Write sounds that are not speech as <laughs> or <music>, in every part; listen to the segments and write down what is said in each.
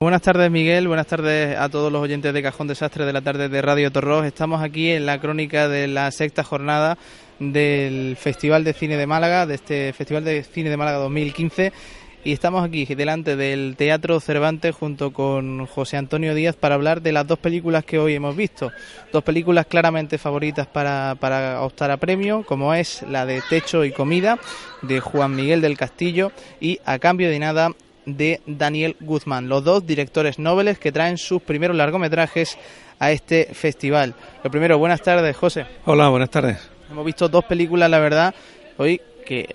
Buenas tardes Miguel, buenas tardes a todos los oyentes de Cajón Desastre de la tarde de Radio Torros. Estamos aquí en la crónica de la sexta jornada del Festival de Cine de Málaga, de este Festival de Cine de Málaga 2015 y estamos aquí delante del Teatro Cervantes junto con José Antonio Díaz para hablar de las dos películas que hoy hemos visto. Dos películas claramente favoritas para, para optar a premio, como es la de Techo y Comida de Juan Miguel del Castillo y A Cambio de Nada de Daniel Guzmán, los dos directores nobles que traen sus primeros largometrajes a este festival. Lo primero, buenas tardes, José. Hola, buenas tardes. Hemos visto dos películas, la verdad, hoy que,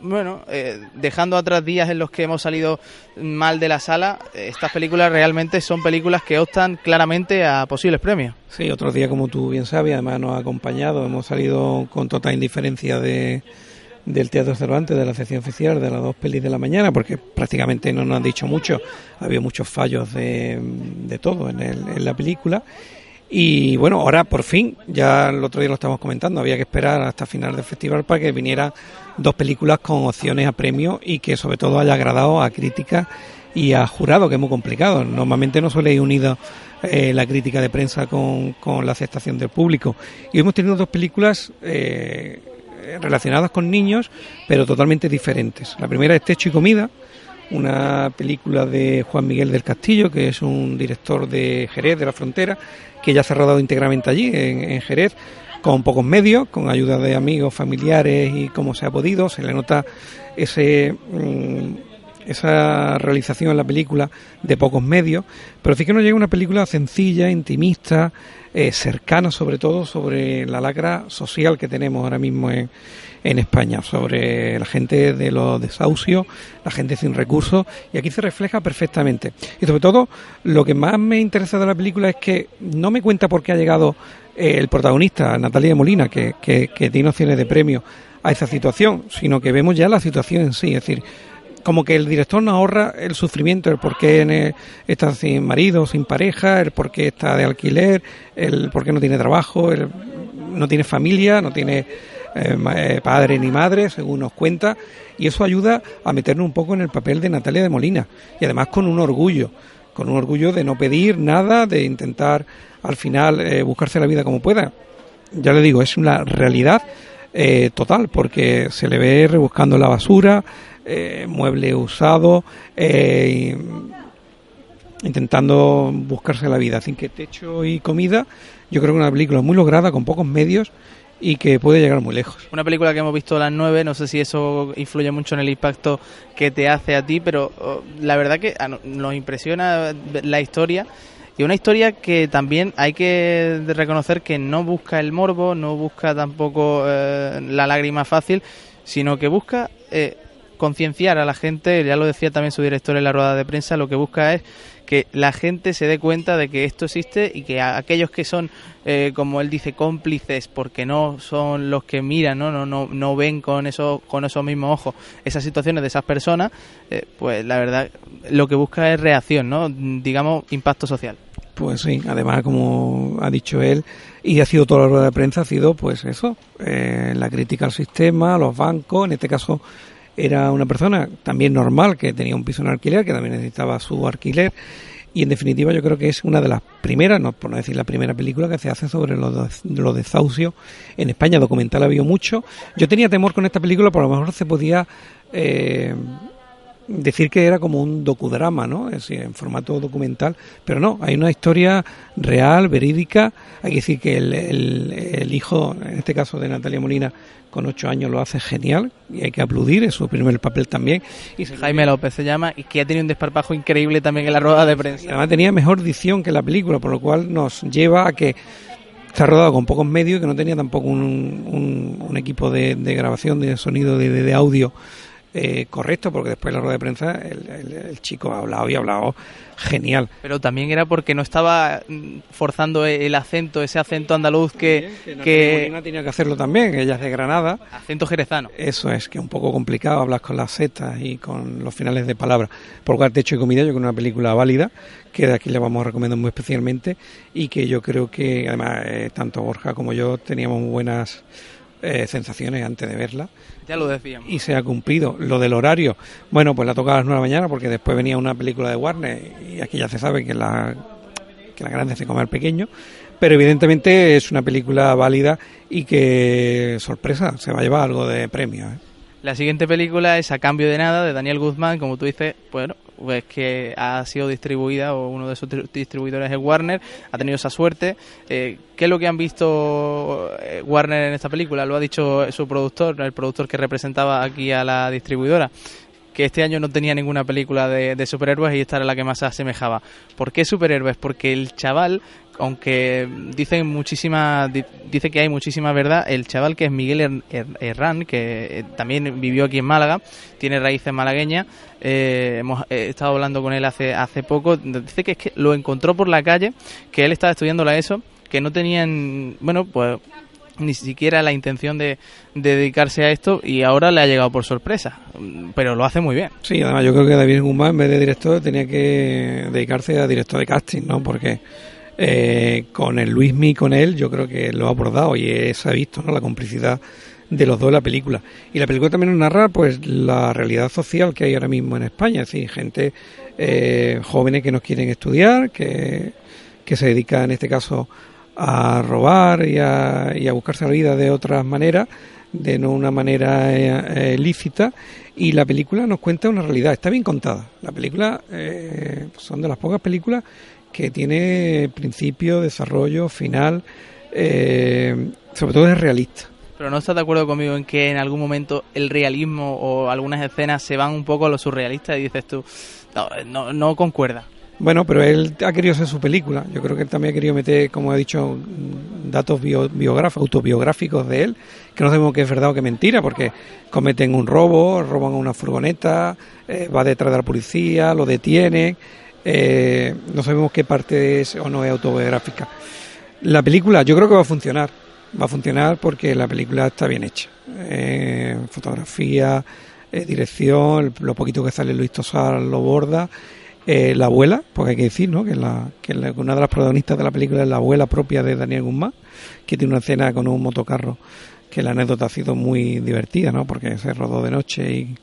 bueno, eh, dejando atrás días en los que hemos salido mal de la sala, estas películas realmente son películas que optan claramente a posibles premios. Sí, otro día, como tú bien sabes, además nos ha acompañado, hemos salido con total indiferencia de del Teatro Cervantes, de la sección oficial de las dos pelis de la mañana, porque prácticamente no nos han dicho mucho, había muchos fallos de, de todo en, el, en la película. Y bueno, ahora por fin, ya el otro día lo estábamos comentando, había que esperar hasta final del festival para que vinieran dos películas con opciones a premio y que sobre todo haya agradado a crítica y a jurado, que es muy complicado. Normalmente no suele ir unida eh, la crítica de prensa con, con, la aceptación del público. Y hemos tenido dos películas eh, relacionadas con niños, pero totalmente diferentes. La primera es Techo y Comida, una película de Juan Miguel del Castillo, que es un director de Jerez, de la frontera, que ya se ha rodado íntegramente allí, en, Jerez, con pocos medios, con ayuda de amigos, familiares y como se ha podido. Se le nota ese. Mm, esa realización en la película de pocos medios, pero sí que nos llega una película sencilla, intimista, eh, cercana sobre todo sobre la lacra social que tenemos ahora mismo en, en España, sobre la gente de los desahucios, la gente sin recursos, y aquí se refleja perfectamente. Y sobre todo, lo que más me interesa de la película es que no me cuenta por qué ha llegado eh, el protagonista, Natalia Molina, que, que, que tiene opciones de premio a esa situación, sino que vemos ya la situación en sí, es decir, como que el director nos ahorra el sufrimiento, el por qué está sin marido, sin pareja, el por qué está de alquiler, el por qué no tiene trabajo, el, no tiene familia, no tiene eh, eh, padre ni madre, según nos cuenta, y eso ayuda a meternos un poco en el papel de Natalia de Molina, y además con un orgullo, con un orgullo de no pedir nada, de intentar al final eh, buscarse la vida como pueda. Ya le digo, es una realidad total, porque se le ve rebuscando la basura, eh, mueble usado, eh, intentando buscarse la vida. Así que techo y comida, yo creo que una película muy lograda, con pocos medios y que puede llegar muy lejos. Una película que hemos visto a las nueve, no sé si eso influye mucho en el impacto que te hace a ti, pero oh, la verdad que nos impresiona la historia. Y una historia que también hay que reconocer que no busca el morbo, no busca tampoco eh, la lágrima fácil, sino que busca concienciar a la gente, ya lo decía también su director en la rueda de prensa, lo que busca es que la gente se dé cuenta de que esto existe y que aquellos que son, eh, como él dice, cómplices, porque no son los que miran, no, no, no, no ven con, eso, con esos mismos ojos esas situaciones de esas personas, eh, pues la verdad lo que busca es reacción, ¿no? digamos, impacto social. Pues sí, además, como ha dicho él, y ha sido toda la rueda de prensa, ha sido pues eso, eh, la crítica al sistema, los bancos, en este caso era una persona también normal que tenía un piso en alquiler, que también necesitaba su alquiler. Y en definitiva yo creo que es una de las primeras, no por no decir la primera película que se hace sobre los, los desahucios en España. Documental ha habido mucho. Yo tenía temor con esta película, por lo mejor se podía eh, decir que era como un docudrama, ¿no? Es decir, en formato documental, pero no, hay una historia real, verídica. Hay que decir que el, el hijo, en este caso de Natalia Molina, con ocho años lo hace genial y hay que aplaudir, es su primer papel también. Y Jaime López se llama y que ha tenido un desparpajo increíble también en la rueda de prensa. además tenía mejor dicción que la película, por lo cual nos lleva a que está rodado con pocos medios, que no tenía tampoco un, un, equipo de, grabación, de sonido, de, de audio eh, correcto, porque después de la rueda de prensa el, chico ha hablado y ha hablado genial. Pero también era porque no estaba mm, forzando el acento, ese acento andaluz que... que, tenía que hacerlo también, ella es de Granada. Acento jerezano. Eso es, que es un poco complicado hablar con las setas y con los finales de palabras. Por cual, Techo y Comida, yo creo que es una película válida, que de aquí le vamos a recomendar muy especialmente y que yo creo que, además, eh, tanto Borja como yo teníamos buenas eh, sensaciones antes de verla. Ya lo decíamos. Y se ha cumplido. Lo del horario, bueno, pues la toca a las 9 de la mañana porque después venía una película de Warner y aquí ya se sabe que la, que la grande se come al pequeño. Pero evidentemente es una película válida y que, sorpresa, se va a llevar algo de premio. ¿eh? La siguiente película es A Cambio de Nada, de Daniel Guzmán, como tú dices, bueno, pues que ha sido distribuida o uno de sus distribuidores es Warner, ha tenido esa suerte. Eh, ¿Qué es lo que han visto eh, Warner en esta película? Lo ha dicho su productor, el productor que representaba aquí a la distribuidora que este año no tenía ninguna película de, de, superhéroes y esta era la que más se asemejaba. ¿Por qué superhéroes? Porque el chaval aunque dicen muchísima, dice que hay muchísima verdad, el chaval que es Miguel Herrán, que eh, también vivió aquí en Málaga, tiene raíces malagueñas, eh, hemos estado hablando con él hace, hace poco, dice que es que lo encontró por la calle, que él estaba estudiando la ESO, que no tenían, bueno, pues ni siquiera la intención de, dedicarse a esto y ahora le ha llegado por sorpresa, pero lo hace muy bien. Sí, además yo creo que David Guzmán en vez de director tenía que dedicarse a director de casting, ¿no? Porque eh, con el Luismi con él yo creo que lo ha abordado y se ha visto ¿no? la complicidad de los dos en la película. Y la película también nos narra pues la realidad social que hay ahora mismo en España, es decir, gente eh, jóvenes que no quieren estudiar, que, que se dedica en este caso a robar y a, y a buscarse la vida de otras maneras, de no una manera eh, lícita, y la película nos cuenta una realidad, está bien contada. La película eh, son de las pocas películas que tiene principio, desarrollo, final, eh, sobre todo es realista. Pero no estás de acuerdo conmigo en que en algún momento el realismo o algunas escenas se van un poco a lo surrealista y dices tú, no, no, no concuerda. Bueno, pero él ha querido hacer su película. Yo creo que él también ha querido meter, como he dicho, datos biográficos, autobiográficos de él, que no sabemos que es verdad o que es mentira, porque cometen un robo, roban una furgoneta, eh, va detrás de la policía, lo detienen, eh, no sabemos qué parte es o no es autobiográfica. La película yo creo que va a funcionar, va a funcionar porque la película está bien hecha. Eh, fotografía, eh, dirección, lo poquito que sale Luis Tosar lo borda. la abuela, porque hay que decir ¿no? que una de las protagonistas de la película es la abuela propia de Daniel Guzmán, que tiene una escena con un motocarro que la anécdota ha sido muy divertida, ¿no? porque se rodó de noche y,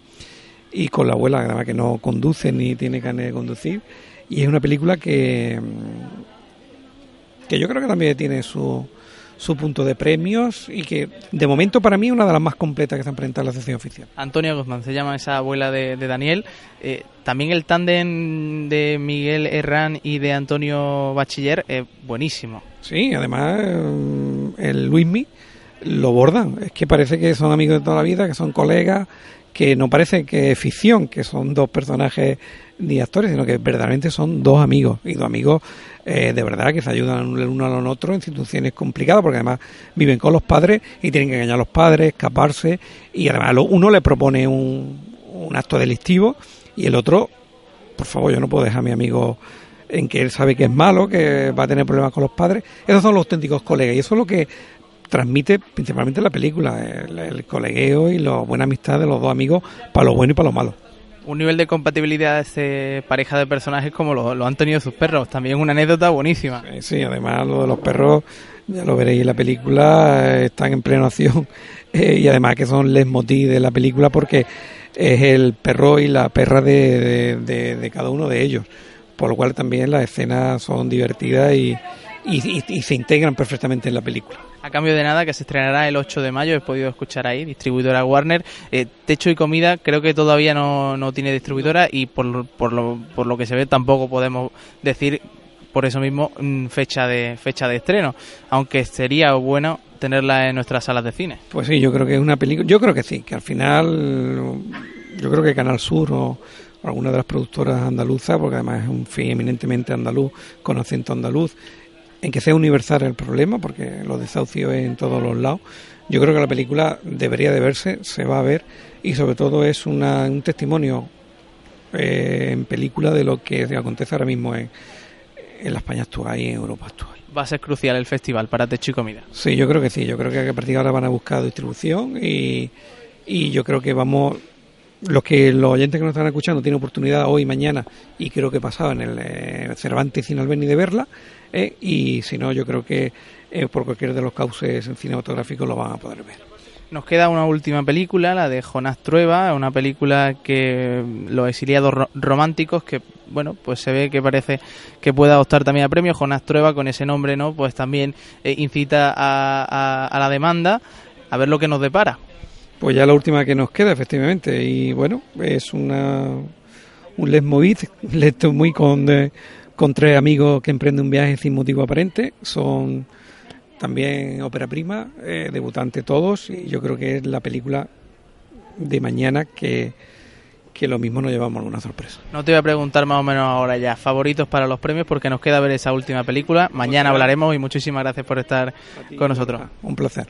y con la abuela, además que no conduce ni tiene carne de conducir y es una película que, que yo creo que también tiene su, su punto de premios y que de momento para mí es una de las más completas que se han presentado en la sesión oficial. Antonia Guzmán se llama esa abuela de, Daniel. Eh, también el tándem de Miguel Herrán y de Antonio Bachiller es buenísimo. Sí, además mm, el Luismi lo bordan. Es que parece que son amigos de toda la vida, que son colegas, que no parece que es ficción, que son dos personajes ni actores, sino que verdaderamente son dos amigos, y dos amigos eh, de verdad que se ayudan el uno al otro en situaciones complicadas, porque además viven con los padres y tienen que engañar a los padres, escaparse, y además uno le propone un, un acto delictivo y el otro, por favor, yo no puedo dejar a mi amigo en que él sabe que es malo, que va a tener problemas con los padres. Esos son los auténticos colegas y eso es lo que transmite principalmente la película, el, colegueo y la buena amistad de los dos amigos para lo bueno y para lo malo. Un nivel de compatibilidad de esta pareja de personajes como lo, han tenido sus perros, también una anécdota buenísima. Sí, además lo de los perros, ya lo veréis en la película, están en plena acción <laughs> eh, y además que son les motiv de la película porque es el perro y la perra de, de cada uno de ellos, por lo cual también las escenas son divertidas y, y, se integran perfectamente en la película. A cambio de nada, que se estrenará el 8 de mayo, he podido escuchar ahí, distribuidora Warner. Eh, Techo y Comida creo que todavía no, no tiene distribuidora y por, por, lo, por lo que se ve tampoco podemos decir por eso mismo mm, fecha de fecha de estreno, aunque sería bueno tenerla en nuestras salas de cine. Pues sí, yo creo que es una película, yo creo que sí, que al final yo creo que Canal Sur o, alguna de las productoras andaluzas, porque además es un film eminentemente andaluz, con acento andaluz, en que sea universal el problema, porque los desahucios en todos los lados. Yo creo que la película debería de verse, se va a ver y sobre todo es una, un testimonio eh, en película de lo que acontece ahora mismo en, en la España actual y en Europa actual. Va a ser crucial el festival para Techo y Comida. Sí, yo creo que sí. Yo creo que a partir de ahora van a buscar distribución y, y yo creo que vamos los que los oyentes que nos están escuchando tienen oportunidad hoy, mañana y creo que pasado en el eh, Cervantes Cine Albeni de verla eh, y si no yo creo que eh, por cualquier de los cauces cinematográficos lo van a poder ver. Nos queda una última película, la de Jonás Trueba, una película que los exiliados ro- románticos, que bueno, pues se ve que parece que pueda optar también a premio. Jonás Trueba, con ese nombre, ¿no? Pues también eh, incita a, a- a la demanda, a ver lo que nos depara. Pues ya la última que nos queda, efectivamente. Y bueno, es una un leitmotiv, <laughs> leto muy con, eh, con tres amigos que emprenden un viaje sin motivo aparente. Son también ópera prima, eh, debutante todos. Y yo creo que es la película de mañana que, que lo mismo nos llevamos alguna sorpresa. No te voy a preguntar más o menos ahora ya, favoritos para los premios, porque nos queda ver esa última película. Mañana hablaremos y muchísimas gracias por estar con nosotros. Un placer.